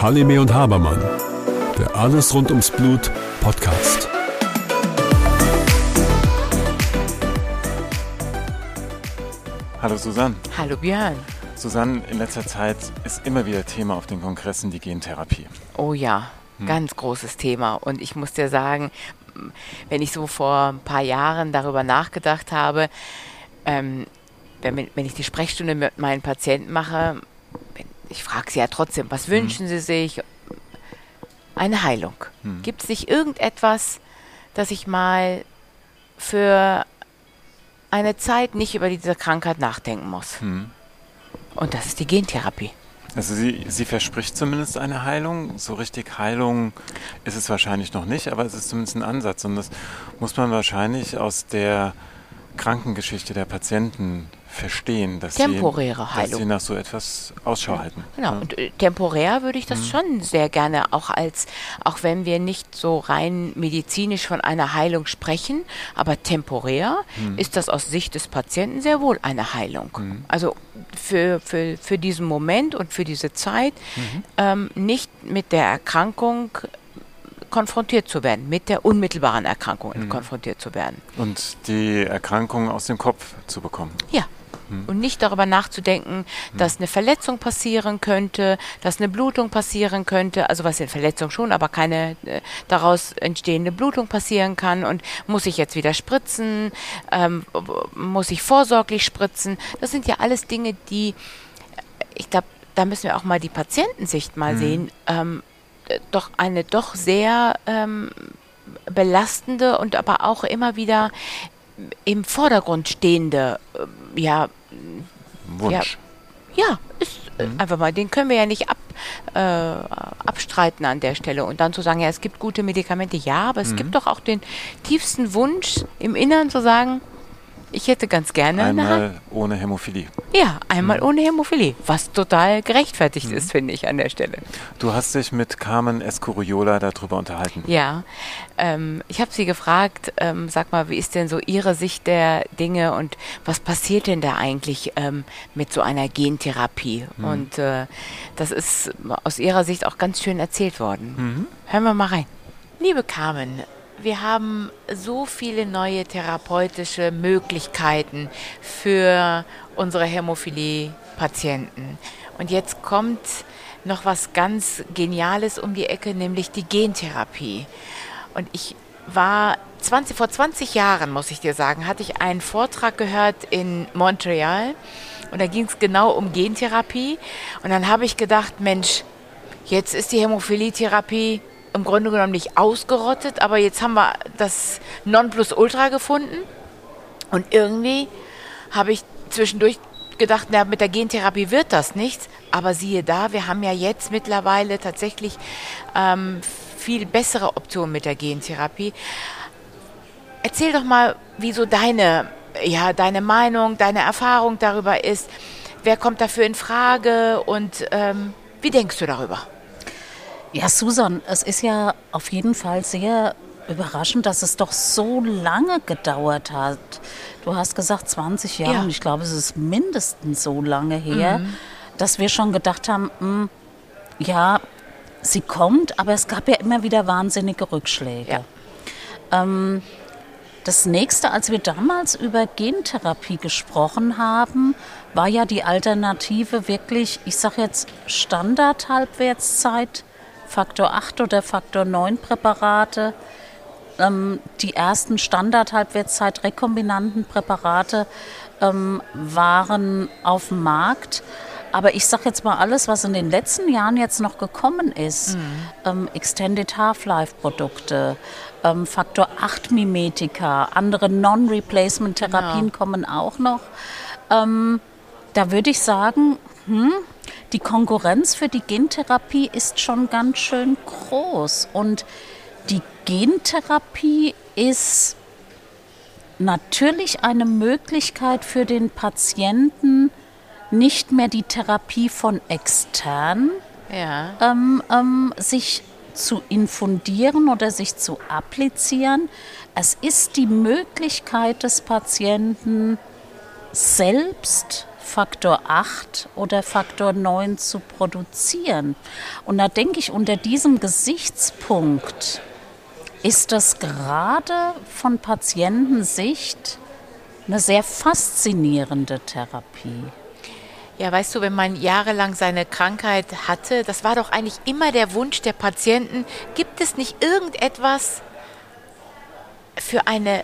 Halime und Habermann, der Alles rund ums Blut Podcast. Hallo Susanne. Hallo Björn. Susanne, in letzter Zeit ist immer wieder Thema auf den Kongressen die Gentherapie. Oh ja, hm. ganz großes Thema. Und ich muss dir sagen, wenn ich so vor ein paar Jahren darüber nachgedacht habe, ähm, wenn, wenn ich die Sprechstunde mit meinen Patienten mache, ich frage sie ja trotzdem, was wünschen sie sich? Eine Heilung. Hm. Gibt es nicht irgendetwas, das ich mal für eine Zeit nicht über diese Krankheit nachdenken muss. Hm. Und das ist die Gentherapie. Also sie, sie verspricht zumindest eine Heilung. So richtig Heilung ist es wahrscheinlich noch nicht, aber es ist zumindest ein Ansatz. Und das muss man wahrscheinlich aus der Krankengeschichte der Patienten verstehen, dass, temporäre sie, Heilung. dass sie nach so etwas Ausschau ja, halten. Genau, ja. und äh, temporär würde ich das mhm. schon sehr gerne auch als, auch wenn wir nicht so rein medizinisch von einer Heilung sprechen, aber temporär mhm. ist das aus Sicht des Patienten sehr wohl eine Heilung. Mhm. Also für, für, für diesen Moment und für diese Zeit mhm. ähm, nicht mit der Erkrankung konfrontiert zu werden, mit der unmittelbaren Erkrankung mhm. konfrontiert zu werden. Und die Erkrankung aus dem Kopf zu bekommen. Ja, hm. Und nicht darüber nachzudenken, hm. dass eine Verletzung passieren könnte, dass eine Blutung passieren könnte, also was in Verletzung schon, aber keine äh, daraus entstehende Blutung passieren kann. Und muss ich jetzt wieder spritzen? Ähm, muss ich vorsorglich spritzen? Das sind ja alles Dinge, die, ich glaube, da müssen wir auch mal die Patientensicht mal hm. sehen. Ähm, doch eine doch sehr ähm, belastende und aber auch immer wieder im Vordergrund stehende, äh, ja, Wunsch. Ja, ja ist äh, mhm. einfach mal, den können wir ja nicht ab, äh, abstreiten an der Stelle. Und dann zu sagen, ja, es gibt gute Medikamente, ja, aber es mhm. gibt doch auch den tiefsten Wunsch im Innern zu sagen, ich hätte ganz gerne einmal ohne Hämophilie. Ja, einmal mhm. ohne Hämophilie, was total gerechtfertigt mhm. ist, finde ich an der Stelle. Du hast dich mit Carmen Escuriola darüber unterhalten. Ja, ähm, ich habe sie gefragt, ähm, sag mal, wie ist denn so Ihre Sicht der Dinge und was passiert denn da eigentlich ähm, mit so einer Gentherapie? Mhm. Und äh, das ist aus Ihrer Sicht auch ganz schön erzählt worden. Mhm. Hören wir mal rein. Liebe Carmen, wir haben so viele neue therapeutische Möglichkeiten für unsere Hämophilie-Patienten. Und jetzt kommt noch was ganz Geniales um die Ecke, nämlich die Gentherapie. Und ich war 20, vor 20 Jahren, muss ich dir sagen, hatte ich einen Vortrag gehört in Montreal und da ging es genau um Gentherapie. Und dann habe ich gedacht, Mensch, jetzt ist die Hämophilie-Therapie im Grunde genommen nicht ausgerottet, aber jetzt haben wir das Nonplusultra gefunden. Und irgendwie habe ich zwischendurch gedacht, na, mit der Gentherapie wird das nichts. Aber siehe da, wir haben ja jetzt mittlerweile tatsächlich ähm, viel bessere Optionen mit der Gentherapie. Erzähl doch mal, wie so deine, ja, deine Meinung, deine Erfahrung darüber ist. Wer kommt dafür in Frage und ähm, wie denkst du darüber? Ja, Susan, es ist ja auf jeden Fall sehr überraschend, dass es doch so lange gedauert hat. Du hast gesagt 20 Jahre ja. und ich glaube, es ist mindestens so lange her, mhm. dass wir schon gedacht haben, mh, hm, ja, sie kommt, aber es gab ja immer wieder wahnsinnige Rückschläge. Ja. Ähm, das nächste, als wir damals über Gentherapie gesprochen haben, war ja die Alternative wirklich, ich sage jetzt Standard-Halbwertszeit Faktor 8 oder Faktor 9 Präparate. Ähm, die ersten Standard-Halbwertszeit rekombinanten Präparate ähm, waren auf dem Markt. Aber ich sage jetzt mal alles, was in den letzten Jahren jetzt noch gekommen ist, mhm. ähm, Extended Half-Life-Produkte, ähm, Faktor 8 Mimetika, andere Non-Replacement-Therapien genau. kommen auch noch. Ähm, da würde ich sagen, hm, die Konkurrenz für die Gentherapie ist schon ganz schön groß. Und die Gentherapie ist natürlich eine Möglichkeit für den Patienten, nicht mehr die Therapie von extern ja. ähm, ähm, sich zu infundieren oder sich zu applizieren. Es ist die Möglichkeit des Patienten, selbst Faktor 8 oder Faktor 9 zu produzieren. Und da denke ich, unter diesem Gesichtspunkt ist das gerade von Patientensicht eine sehr faszinierende Therapie. Ja, weißt du, wenn man jahrelang seine Krankheit hatte, das war doch eigentlich immer der Wunsch der Patienten, gibt es nicht irgendetwas für eine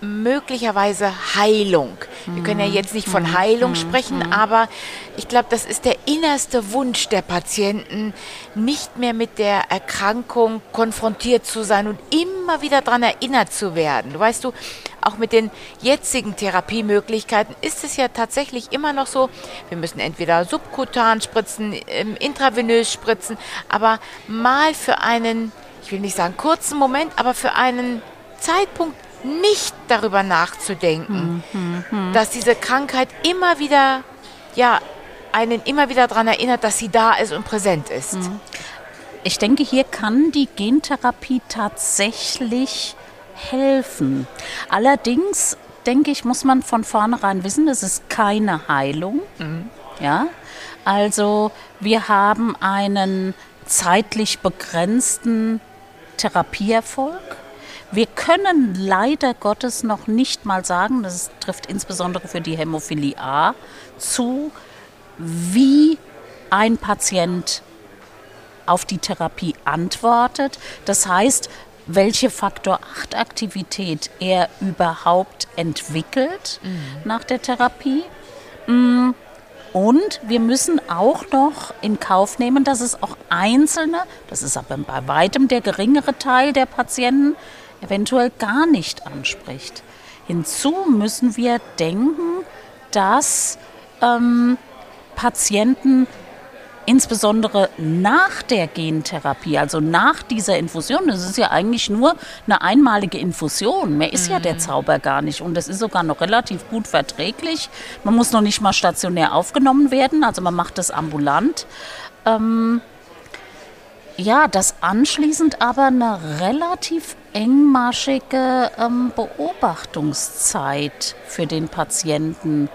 möglicherweise Heilung. Wir können ja jetzt nicht von Heilung sprechen, aber ich glaube, das ist der innerste Wunsch der Patienten, nicht mehr mit der Erkrankung konfrontiert zu sein und immer wieder daran erinnert zu werden. Du weißt du, auch mit den jetzigen Therapiemöglichkeiten ist es ja tatsächlich immer noch so, wir müssen entweder subkutan spritzen, ähm, intravenös spritzen, aber mal für einen, ich will nicht sagen kurzen Moment, aber für einen Zeitpunkt nicht darüber nachzudenken, mhm. dass diese Krankheit immer wieder, ja, einen immer wieder daran erinnert, dass sie da ist und präsent ist. Ich denke, hier kann die Gentherapie tatsächlich helfen. Allerdings, denke ich, muss man von vornherein wissen, es ist keine Heilung. Mhm. Ja, also wir haben einen zeitlich begrenzten Therapieerfolg. Wir können leider Gottes noch nicht mal sagen, das trifft insbesondere für die Hämophilie A zu, wie ein Patient auf die Therapie antwortet. Das heißt, welche Faktor 8 Aktivität er überhaupt entwickelt mhm. nach der Therapie. Mm, und wir müssen auch noch in Kauf nehmen, dass es auch einzelne, das ist aber bei weitem der geringere Teil der Patienten, eventuell gar nicht anspricht. Hinzu müssen wir denken, dass ähm, Patienten insbesondere nach der Gentherapie, also nach dieser Infusion, das ist ja eigentlich nur eine einmalige Infusion, mehr ist ja der mhm. Zauber gar nicht und das ist sogar noch relativ gut verträglich. Man muss noch nicht mal stationär aufgenommen werden, also man macht das ambulant. Ähm, ja, dass anschließend aber eine relativ engmaschige ähm, Beobachtungszeit für den Patienten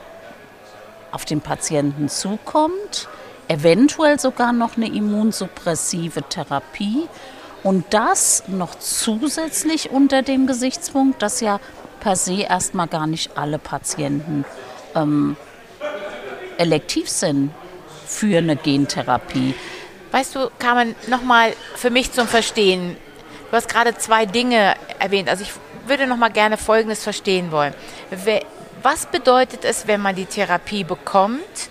auf den Patienten zukommt, eventuell sogar noch eine immunsuppressive Therapie und das noch zusätzlich unter dem Gesichtspunkt, dass ja per se erstmal gar nicht alle Patienten ähm, elektiv sind für eine Gentherapie. Weißt du, Carmen, nochmal für mich zum Verstehen. Du hast gerade zwei Dinge erwähnt. Also ich würde nochmal gerne Folgendes verstehen wollen. Was bedeutet es, wenn man die Therapie bekommt?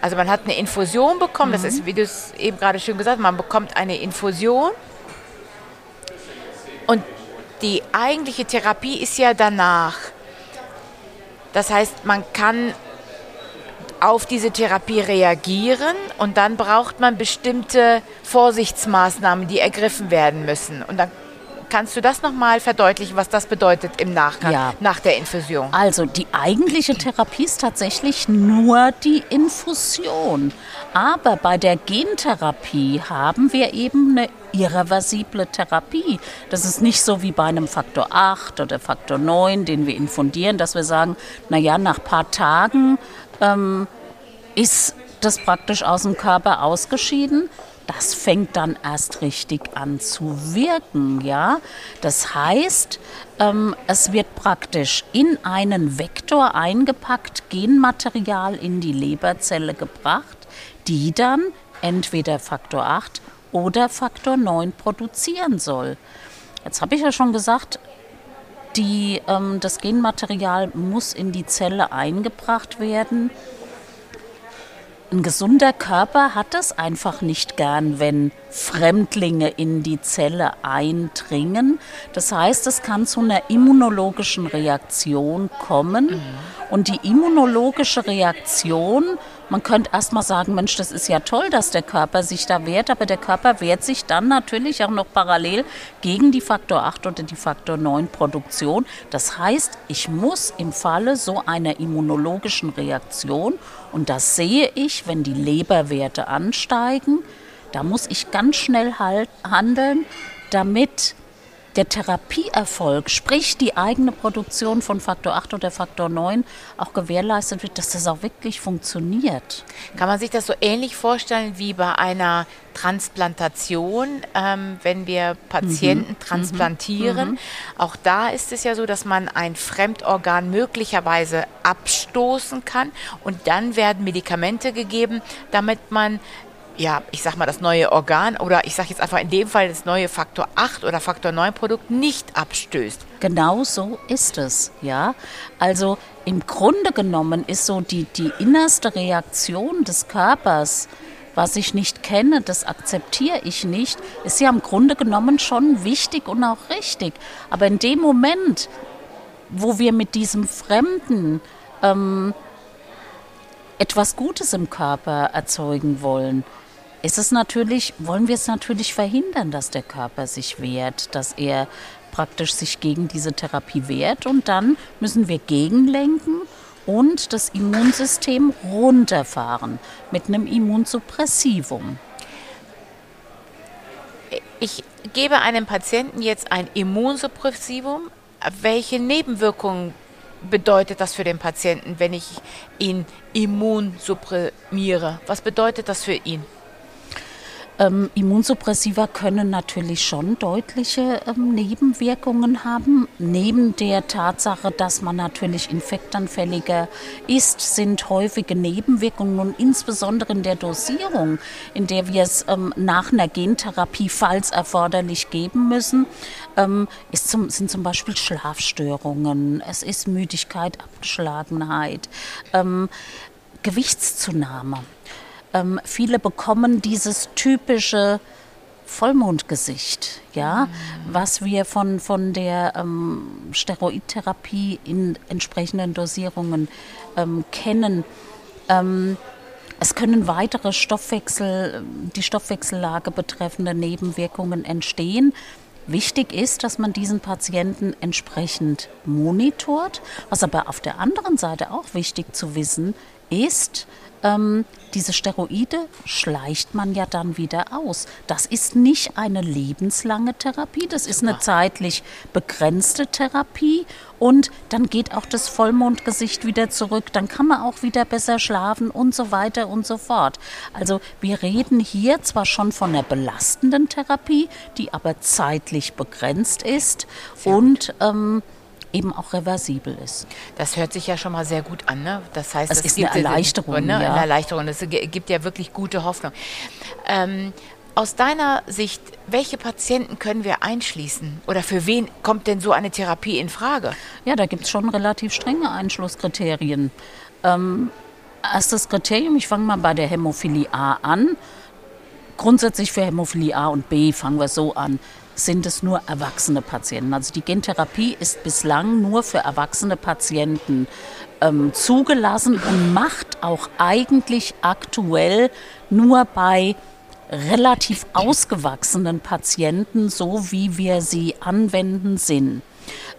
Also man hat eine Infusion bekommen, mhm. das ist, wie du es eben gerade schön gesagt hast, man bekommt eine Infusion und die eigentliche Therapie ist ja danach. Das heißt, man kann auf diese Therapie reagieren und dann braucht man bestimmte Vorsichtsmaßnahmen, die ergriffen werden müssen. Und dann Kannst du das nochmal verdeutlichen, was das bedeutet im Nachgang, ja. nach der Infusion? Also die eigentliche Therapie ist tatsächlich nur die Infusion. Aber bei der Gentherapie haben wir eben eine irreversible Therapie. Das ist nicht so wie bei einem Faktor 8 oder Faktor 9, den wir infundieren, dass wir sagen, naja, nach ein paar Tagen ähm, ist das praktisch aus dem Körper ausgeschieden. Das fängt dann erst richtig an zu wirken, ja. Das heißt, ähm, es wird praktisch in einen Vektor eingepackt, Genmaterial in die Leberzelle gebracht, die dann entweder Faktor 8 oder Faktor 9 produzieren soll. Jetzt habe ich ja schon gesagt, die, ähm, das Genmaterial muss in die Zelle eingebracht werden. Ein gesunder Körper hat es einfach nicht gern, wenn Fremdlinge in die Zelle eindringen. Das heißt, es kann zu einer immunologischen Reaktion kommen. Mhm. Und die immunologische Reaktion man könnte erstmal sagen, Mensch, das ist ja toll, dass der Körper sich da wehrt, aber der Körper wehrt sich dann natürlich auch noch parallel gegen die Faktor 8 oder die Faktor 9 Produktion. Das heißt, ich muss im Falle so einer immunologischen Reaktion, und das sehe ich, wenn die Leberwerte ansteigen, da muss ich ganz schnell handeln, damit der Therapieerfolg, sprich die eigene Produktion von Faktor 8 oder Faktor 9, auch gewährleistet wird, dass das auch wirklich funktioniert. Kann man sich das so ähnlich vorstellen wie bei einer Transplantation, ähm, wenn wir Patienten mhm. transplantieren? Mhm. Auch da ist es ja so, dass man ein Fremdorgan möglicherweise abstoßen kann und dann werden Medikamente gegeben, damit man ja, ich sag mal, das neue Organ oder ich sage jetzt einfach in dem Fall das neue Faktor 8 oder Faktor 9 Produkt nicht abstößt. Genau so ist es, ja. Also im Grunde genommen ist so die, die innerste Reaktion des Körpers, was ich nicht kenne, das akzeptiere ich nicht, ist ja im Grunde genommen schon wichtig und auch richtig. Aber in dem Moment, wo wir mit diesem Fremden ähm, etwas Gutes im Körper erzeugen wollen, ist es natürlich, wollen wir es natürlich verhindern, dass der Körper sich wehrt, dass er praktisch sich gegen diese Therapie wehrt und dann müssen wir gegenlenken und das Immunsystem runterfahren mit einem Immunsuppressivum. Ich gebe einem Patienten jetzt ein Immunsuppressivum. Welche Nebenwirkungen bedeutet das für den Patienten, wenn ich ihn immunsupprimiere? Was bedeutet das für ihn? Ähm, Immunsuppressiva können natürlich schon deutliche ähm, Nebenwirkungen haben. Neben der Tatsache, dass man natürlich infektanfälliger ist, sind häufige Nebenwirkungen und insbesondere in der Dosierung, in der wir es ähm, nach einer Gentherapie, falls erforderlich, geben müssen, ähm, zum, sind zum Beispiel Schlafstörungen, es ist Müdigkeit, Abgeschlagenheit, ähm, Gewichtszunahme. Ähm, viele bekommen dieses typische Vollmondgesicht, ja, mhm. was wir von, von der ähm, Steroidtherapie in entsprechenden Dosierungen ähm, kennen. Ähm, es können weitere Stoffwechsel, die Stoffwechsellage betreffende Nebenwirkungen entstehen. Wichtig ist, dass man diesen Patienten entsprechend monitort. Was aber auf der anderen Seite auch wichtig zu wissen ist, ähm, diese Steroide schleicht man ja dann wieder aus. Das ist nicht eine lebenslange Therapie, das ist eine zeitlich begrenzte Therapie und dann geht auch das Vollmondgesicht wieder zurück, dann kann man auch wieder besser schlafen und so weiter und so fort. Also wir reden hier zwar schon von einer belastenden Therapie, die aber zeitlich begrenzt ist Sehr und ähm, eben auch reversibel ist. Das hört sich ja schon mal sehr gut an. Ne? Das heißt, das ist eine Erleichterung. Ne? Ja. Eine Erleichterung. Das gibt ja wirklich gute Hoffnung. Ähm, aus deiner Sicht, welche Patienten können wir einschließen? Oder für wen kommt denn so eine Therapie in Frage? Ja, da gibt es schon relativ strenge Einschlusskriterien. Ähm, erstes Kriterium, ich fange mal bei der Hämophilie A an. Grundsätzlich für Hämophilie A und B fangen wir so an sind es nur erwachsene Patienten. Also die Gentherapie ist bislang nur für erwachsene Patienten ähm, zugelassen und macht auch eigentlich aktuell nur bei relativ ausgewachsenen Patienten, so wie wir sie anwenden, Sinn.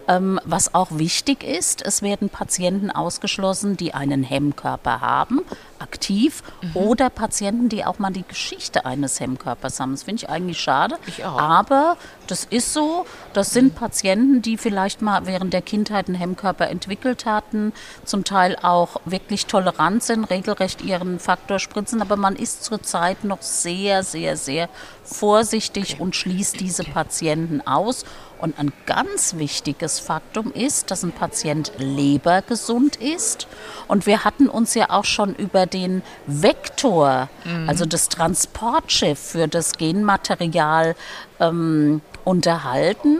Ähm, was auch wichtig ist, es werden Patienten ausgeschlossen, die einen Hemmkörper haben, aktiv, mhm. oder Patienten, die auch mal die Geschichte eines Hemmkörpers haben. Das finde ich eigentlich schade. Ich auch. Aber das ist so. Das sind Patienten, die vielleicht mal während der Kindheit einen Hemmkörper entwickelt hatten, zum Teil auch wirklich tolerant sind, regelrecht ihren Faktor spritzen. Aber man ist zurzeit noch sehr, sehr, sehr vorsichtig und schließt diese Patienten aus. Und ein ganz wichtiges Faktum ist, dass ein Patient lebergesund ist. Und wir hatten uns ja auch schon über den Vektor, mhm. also das Transportschiff für das Genmaterial ähm, unterhalten.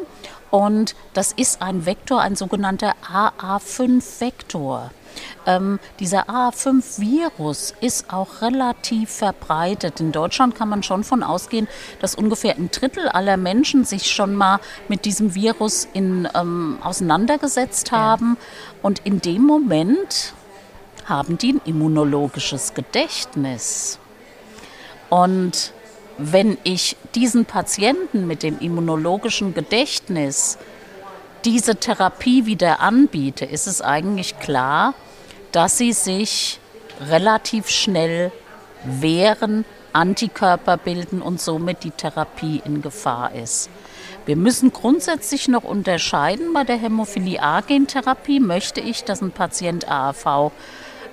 Und das ist ein Vektor, ein sogenannter AA5-Vektor. Ähm, dieser A5-Virus ist auch relativ verbreitet. In Deutschland kann man schon von ausgehen, dass ungefähr ein Drittel aller Menschen sich schon mal mit diesem Virus in, ähm, auseinandergesetzt haben. Ja. Und in dem Moment haben die ein immunologisches Gedächtnis. Und wenn ich diesen Patienten mit dem immunologischen Gedächtnis diese Therapie wieder anbiete, ist es eigentlich klar, dass sie sich relativ schnell wehren, Antikörper bilden und somit die Therapie in Gefahr ist. Wir müssen grundsätzlich noch unterscheiden bei der Hämophilie A-Gentherapie. Möchte ich, dass ein Patient AAV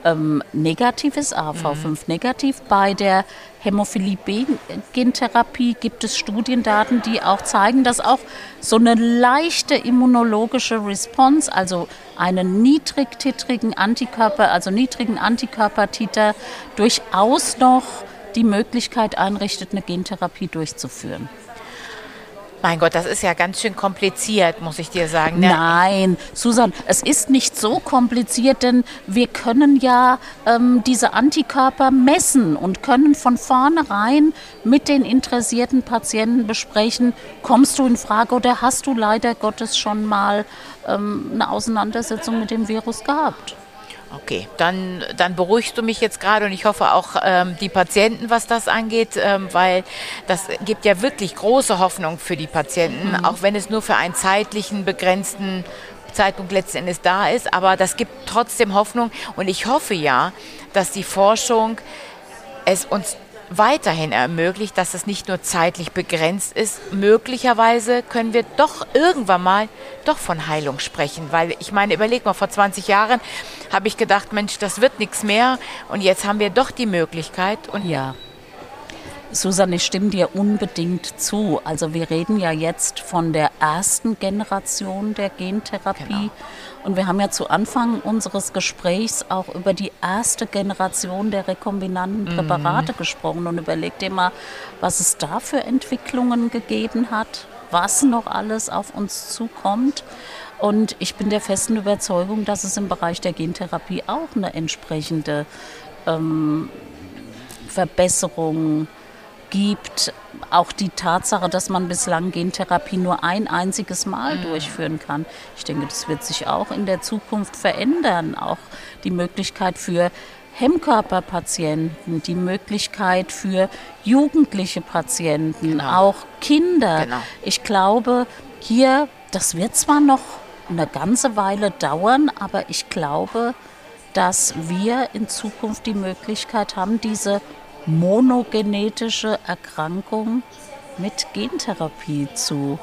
ähm, negativ ist, AAV5 mhm. negativ. Bei der Hämophilie B-Gentherapie gibt es Studiendaten, die auch zeigen, dass auch so eine leichte immunologische Response, also einen niedrigtitrigen Antikörper, also niedrigen Antikörpertiter, durchaus noch die Möglichkeit einrichtet, eine Gentherapie durchzuführen. Mein Gott, das ist ja ganz schön kompliziert, muss ich dir sagen. Ne? Nein, Susan, es ist nicht so kompliziert, denn wir können ja ähm, diese Antikörper messen und können von vornherein mit den interessierten Patienten besprechen, kommst du in Frage oder hast du leider Gottes schon mal ähm, eine Auseinandersetzung mit dem Virus gehabt. Okay, dann, dann beruhigst du mich jetzt gerade und ich hoffe auch ähm, die Patienten, was das angeht, ähm, weil das gibt ja wirklich große Hoffnung für die Patienten, mhm. auch wenn es nur für einen zeitlichen begrenzten Zeitpunkt letzten Endes da ist. Aber das gibt trotzdem Hoffnung und ich hoffe ja, dass die Forschung es uns weiterhin ermöglicht, dass es nicht nur zeitlich begrenzt ist. Möglicherweise können wir doch irgendwann mal doch von Heilung sprechen, weil ich meine, überleg mal, vor 20 Jahren habe ich gedacht, Mensch, das wird nichts mehr und jetzt haben wir doch die Möglichkeit und ja. Susanne, ich stimme dir unbedingt zu. Also wir reden ja jetzt von der ersten Generation der Gentherapie. Genau. Und wir haben ja zu Anfang unseres Gesprächs auch über die erste Generation der rekombinanten mhm. Präparate mhm. gesprochen und überlegt dir mal, was es da für Entwicklungen gegeben hat, was noch alles auf uns zukommt. Und ich bin der festen Überzeugung, dass es im Bereich der Gentherapie auch eine entsprechende ähm, Verbesserung gibt. Auch die Tatsache, dass man bislang Gentherapie nur ein einziges Mal mhm. durchführen kann. Ich denke, das wird sich auch in der Zukunft verändern. Auch die Möglichkeit für Hemmkörperpatienten, die Möglichkeit für jugendliche Patienten, genau. auch Kinder. Genau. Ich glaube, hier, das wird zwar noch eine ganze Weile dauern, aber ich glaube, dass wir in Zukunft die Möglichkeit haben, diese monogenetische Erkrankung mit Gentherapie zu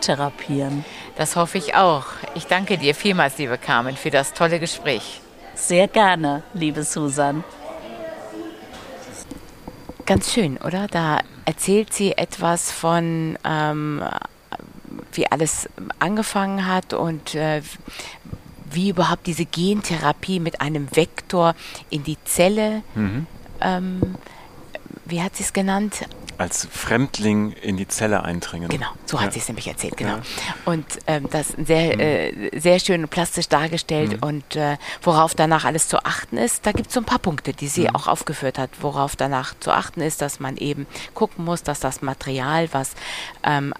therapieren. Das hoffe ich auch. Ich danke dir vielmals, liebe Carmen, für das tolle Gespräch. Sehr gerne, liebe Susan. Ganz schön, oder? Da erzählt sie etwas von, ähm, wie alles angefangen hat und äh, wie überhaupt diese Gentherapie mit einem Vektor in die Zelle mhm ähm, wie hat sie es genannt? Als Fremdling in die Zelle eindringen. Genau, so hat ja. sie es nämlich erzählt, genau. Ja. Und ähm, das sehr, mhm. äh, sehr schön und plastisch dargestellt mhm. und äh, worauf danach alles zu achten ist. Da gibt es so ein paar Punkte, die sie mhm. auch aufgeführt hat, worauf danach zu achten ist, dass man eben gucken muss, dass das Material, was ähm,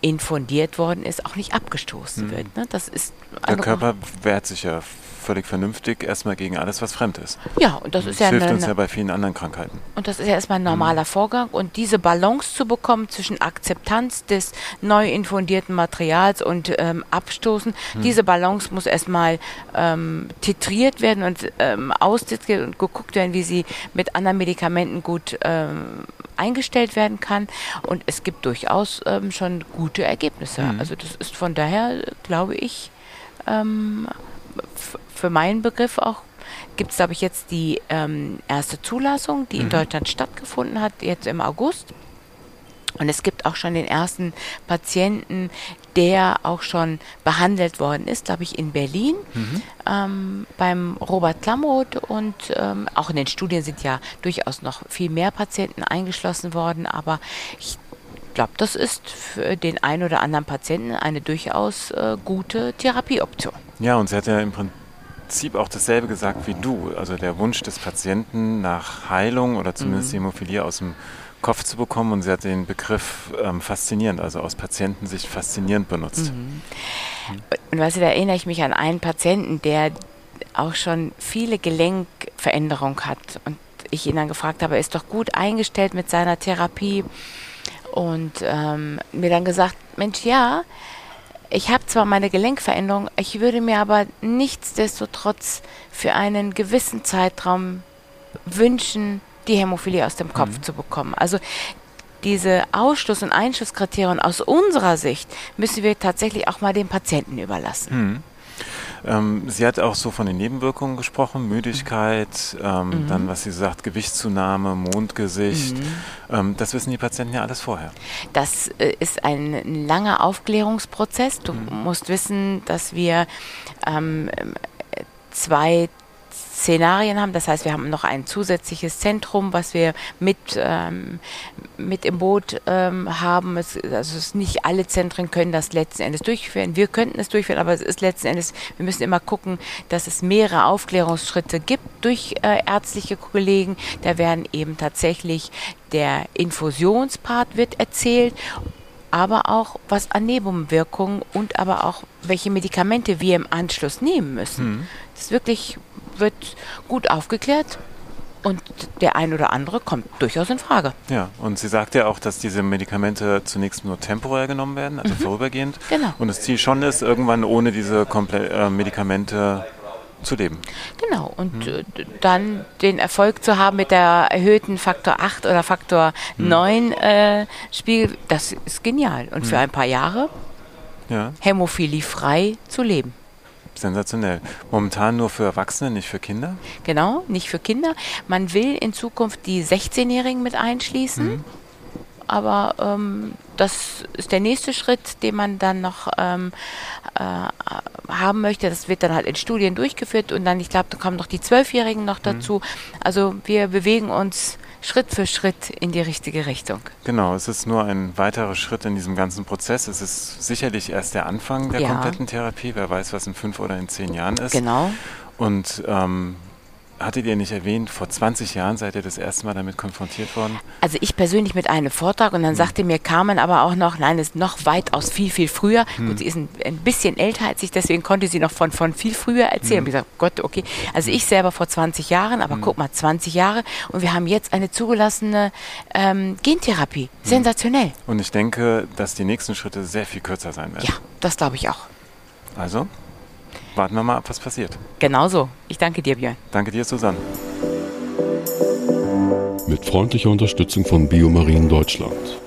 infundiert worden ist, auch nicht abgestoßen mhm. wird. Ne? Das ist Der Körper wehrt sich ja völlig vernünftig erstmal gegen alles, was fremd ist. Ja, und das, das ist ja hilft eine, uns ja bei vielen anderen Krankheiten. Und das ist ja erstmal ein normaler mhm. Vorgang. Und diese Balance zu bekommen zwischen Akzeptanz des neu infundierten Materials und ähm, Abstoßen, mhm. diese Balance muss erstmal ähm, titriert werden und ähm, austitriert und geguckt werden, wie sie mit anderen Medikamenten gut ähm, eingestellt werden kann. Und es gibt durchaus ähm, schon gute Ergebnisse. Mhm. Also das ist von daher, glaube ich, ähm, für meinen Begriff auch gibt es, glaube ich, jetzt die ähm, erste Zulassung, die mhm. in Deutschland stattgefunden hat, jetzt im August. Und es gibt auch schon den ersten Patienten, der auch schon behandelt worden ist, glaube ich, in Berlin mhm. ähm, beim Robert Klamroth. Und ähm, auch in den Studien sind ja durchaus noch viel mehr Patienten eingeschlossen worden. Aber ich glaube, das ist für den einen oder anderen Patienten eine durchaus äh, gute Therapieoption. Ja, und sie hat ja im Prinzip auch dasselbe gesagt wie du. Also der Wunsch des Patienten nach Heilung oder zumindest mhm. Hämophilie aus dem Kopf zu bekommen. Und sie hat den Begriff ähm, faszinierend, also aus Patientensicht faszinierend benutzt. Mhm. Und weißt du, da erinnere ich mich an einen Patienten, der auch schon viele Gelenkveränderungen hat. Und ich ihn dann gefragt habe, er ist doch gut eingestellt mit seiner Therapie. Und ähm, mir dann gesagt, Mensch, ja, ich habe zwar meine Gelenkveränderung, ich würde mir aber nichtsdestotrotz für einen gewissen Zeitraum wünschen, die Hämophilie aus dem Kopf mhm. zu bekommen. Also diese Ausschluss- und Einschlusskriterien aus unserer Sicht müssen wir tatsächlich auch mal den Patienten überlassen. Hm. Ähm, sie hat auch so von den Nebenwirkungen gesprochen, Müdigkeit, ähm, mhm. dann, was sie sagt, Gewichtszunahme, Mondgesicht. Mhm. Ähm, das wissen die Patienten ja alles vorher. Das äh, ist ein langer Aufklärungsprozess. Du mhm. musst wissen, dass wir ähm, zwei Szenarien haben. Das heißt, wir haben noch ein zusätzliches Zentrum, was wir mit, ähm, mit im Boot ähm, haben. Es, also es nicht alle Zentren können das letzten Endes durchführen. Wir könnten es durchführen, aber es ist letzten Endes, wir müssen immer gucken, dass es mehrere Aufklärungsschritte gibt durch äh, ärztliche Kollegen. Da werden eben tatsächlich der Infusionspart wird erzählt aber auch was an Nebenwirkungen und aber auch welche Medikamente wir im Anschluss nehmen müssen. Mhm. Das ist wirklich wird gut aufgeklärt und der ein oder andere kommt durchaus in Frage. Ja, und sie sagt ja auch, dass diese Medikamente zunächst nur temporär genommen werden, also mhm. vorübergehend. Genau. Und das Ziel schon ist, irgendwann ohne diese Komple äh, Medikamente zu leben. Genau, und hm. dann den Erfolg zu haben mit der erhöhten Faktor 8 oder Faktor hm. 9 äh, Spiegel, das ist genial. Und hm. für ein paar Jahre ja. Hämophilie frei zu leben. Sensationell. Momentan nur für Erwachsene, nicht für Kinder? Genau, nicht für Kinder. Man will in Zukunft die 16-Jährigen mit einschließen. Mhm. Aber ähm, das ist der nächste Schritt, den man dann noch ähm, äh, haben möchte. Das wird dann halt in Studien durchgeführt und dann, ich glaube, da kommen noch die Zwölfjährigen noch mhm. dazu. Mhm. Also wir bewegen uns Schritt für Schritt in die richtige Richtung. Genau, es ist nur ein weiterer Schritt in diesem ganzen Prozess. Es ist sicherlich erst der Anfang der ja. kompletten Therapie. Wer weiß, was in fünf oder in zehn Jahren ist. Genau. Und ähm, hattet ihr nicht erwähnt, vor 20 Jahren seid ihr das erste Mal damit konfrontiert worden? Also ich persönlich mit einem Vortrag und dann hm. sagte mir Carmen aber auch noch, nein, es ist noch weitaus viel, viel früher. Hm. Gut, sie ist ein, ein, bisschen älter als ich, deswegen konnte sie noch von, von viel früher erzählen. Hm. Ich gesagt, Gott, okay. Also ich selber vor 20 Jahren, aber hm. guck mal, 20 Jahre und wir haben jetzt eine zugelassene ähm, Gentherapie. Hm. Sensationell. Und ich denke, dass die nächsten Schritte sehr viel kürzer sein werden. Ja, das glaube ich auch. Also, warten wir mal ab, was passiert. Genauso. Ich danke dir, Björn. Danke dir, Susanne. Mit freundlicher Unterstützung von Biomarien Deutschland.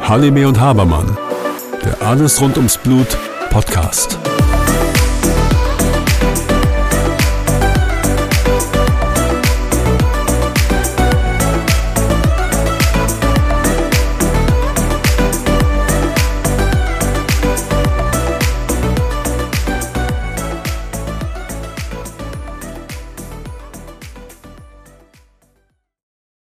Halime und Habermann. Der Alles rund ums Blut Podcast.